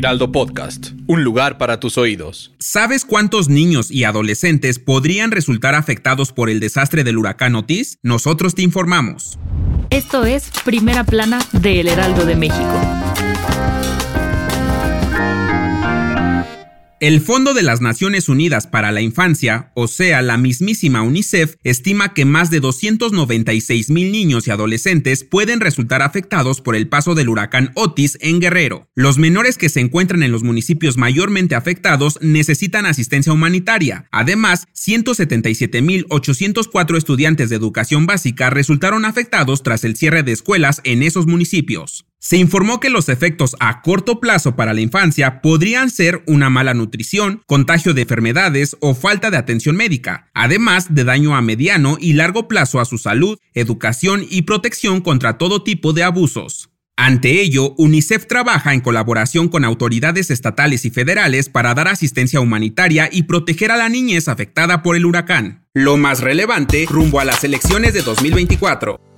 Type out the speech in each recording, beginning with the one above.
Heraldo Podcast, un lugar para tus oídos. ¿Sabes cuántos niños y adolescentes podrían resultar afectados por el desastre del huracán Otis? Nosotros te informamos. Esto es Primera Plana de El Heraldo de México. El Fondo de las Naciones Unidas para la Infancia, o sea, la mismísima UNICEF, estima que más de 296 mil niños y adolescentes pueden resultar afectados por el paso del huracán Otis en Guerrero. Los menores que se encuentran en los municipios mayormente afectados necesitan asistencia humanitaria. Además, 177 mil 804 estudiantes de educación básica resultaron afectados tras el cierre de escuelas en esos municipios. Se informó que los efectos a corto plazo para la infancia podrían ser una mala nutrición, contagio de enfermedades o falta de atención médica, además de daño a mediano y largo plazo a su salud, educación y protección contra todo tipo de abusos. Ante ello, UNICEF trabaja en colaboración con autoridades estatales y federales para dar asistencia humanitaria y proteger a la niñez afectada por el huracán. Lo más relevante rumbo a las elecciones de 2024.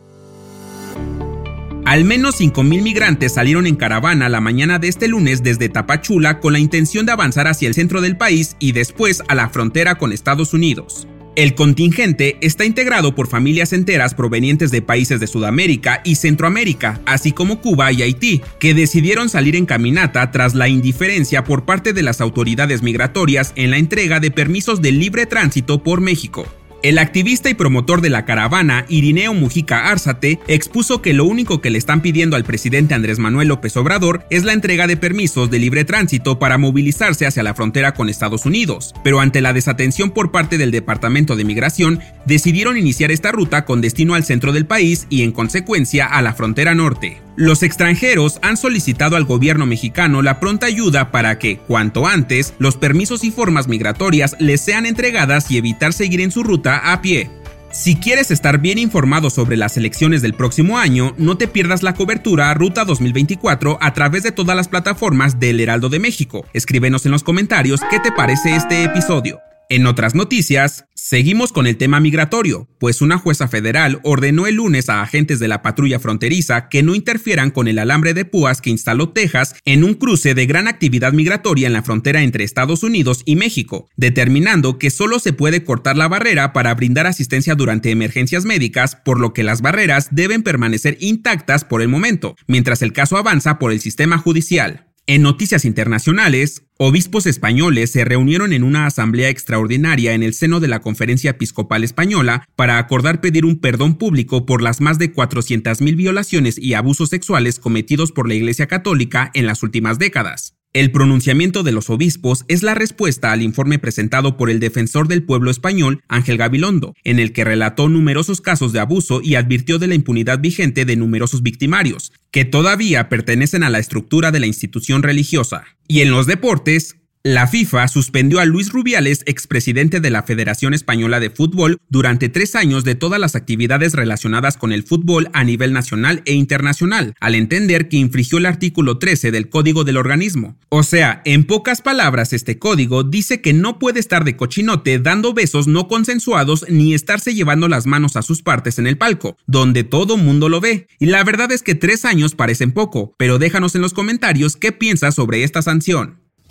Al menos 5.000 migrantes salieron en caravana la mañana de este lunes desde Tapachula con la intención de avanzar hacia el centro del país y después a la frontera con Estados Unidos. El contingente está integrado por familias enteras provenientes de países de Sudamérica y Centroamérica, así como Cuba y Haití, que decidieron salir en caminata tras la indiferencia por parte de las autoridades migratorias en la entrega de permisos de libre tránsito por México. El activista y promotor de la caravana, Irineo Mujica Árzate, expuso que lo único que le están pidiendo al presidente Andrés Manuel López Obrador es la entrega de permisos de libre tránsito para movilizarse hacia la frontera con Estados Unidos, pero ante la desatención por parte del Departamento de Migración, decidieron iniciar esta ruta con destino al centro del país y en consecuencia a la frontera norte. Los extranjeros han solicitado al gobierno mexicano la pronta ayuda para que, cuanto antes, los permisos y formas migratorias les sean entregadas y evitar seguir en su ruta a pie. Si quieres estar bien informado sobre las elecciones del próximo año, no te pierdas la cobertura Ruta 2024 a través de todas las plataformas del Heraldo de México. Escríbenos en los comentarios qué te parece este episodio. En otras noticias, seguimos con el tema migratorio, pues una jueza federal ordenó el lunes a agentes de la patrulla fronteriza que no interfieran con el alambre de púas que instaló Texas en un cruce de gran actividad migratoria en la frontera entre Estados Unidos y México, determinando que solo se puede cortar la barrera para brindar asistencia durante emergencias médicas, por lo que las barreras deben permanecer intactas por el momento, mientras el caso avanza por el sistema judicial. En noticias internacionales, obispos españoles se reunieron en una asamblea extraordinaria en el seno de la Conferencia Episcopal Española para acordar pedir un perdón público por las más de 400.000 violaciones y abusos sexuales cometidos por la Iglesia Católica en las últimas décadas. El pronunciamiento de los obispos es la respuesta al informe presentado por el defensor del pueblo español, Ángel Gabilondo, en el que relató numerosos casos de abuso y advirtió de la impunidad vigente de numerosos victimarios, que todavía pertenecen a la estructura de la institución religiosa. Y en los deportes, la FIFA suspendió a Luis Rubiales, expresidente de la Federación Española de Fútbol, durante tres años de todas las actividades relacionadas con el fútbol a nivel nacional e internacional, al entender que infringió el artículo 13 del código del organismo. O sea, en pocas palabras, este código dice que no puede estar de cochinote dando besos no consensuados ni estarse llevando las manos a sus partes en el palco, donde todo mundo lo ve. Y la verdad es que tres años parecen poco, pero déjanos en los comentarios qué piensas sobre esta sanción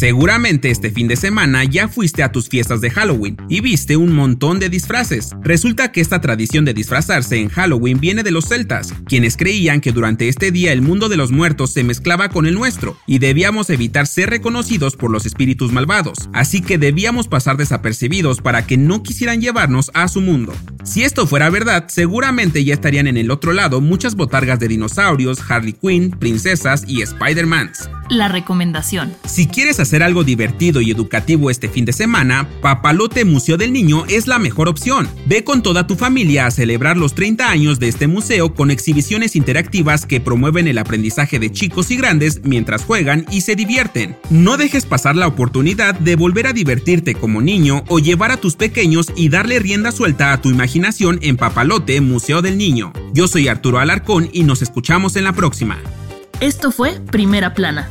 Seguramente este fin de semana ya fuiste a tus fiestas de Halloween y viste un montón de disfraces. Resulta que esta tradición de disfrazarse en Halloween viene de los celtas, quienes creían que durante este día el mundo de los muertos se mezclaba con el nuestro y debíamos evitar ser reconocidos por los espíritus malvados, así que debíamos pasar desapercibidos para que no quisieran llevarnos a su mundo. Si esto fuera verdad, seguramente ya estarían en el otro lado muchas botargas de dinosaurios, Harley Quinn, princesas y Spider-Mans. La recomendación. Si quieres hacer algo divertido y educativo este fin de semana, Papalote Museo del Niño es la mejor opción. Ve con toda tu familia a celebrar los 30 años de este museo con exhibiciones interactivas que promueven el aprendizaje de chicos y grandes mientras juegan y se divierten. No dejes pasar la oportunidad de volver a divertirte como niño o llevar a tus pequeños y darle rienda suelta a tu imaginación en Papalote Museo del Niño. Yo soy Arturo Alarcón y nos escuchamos en la próxima. Esto fue Primera Plana,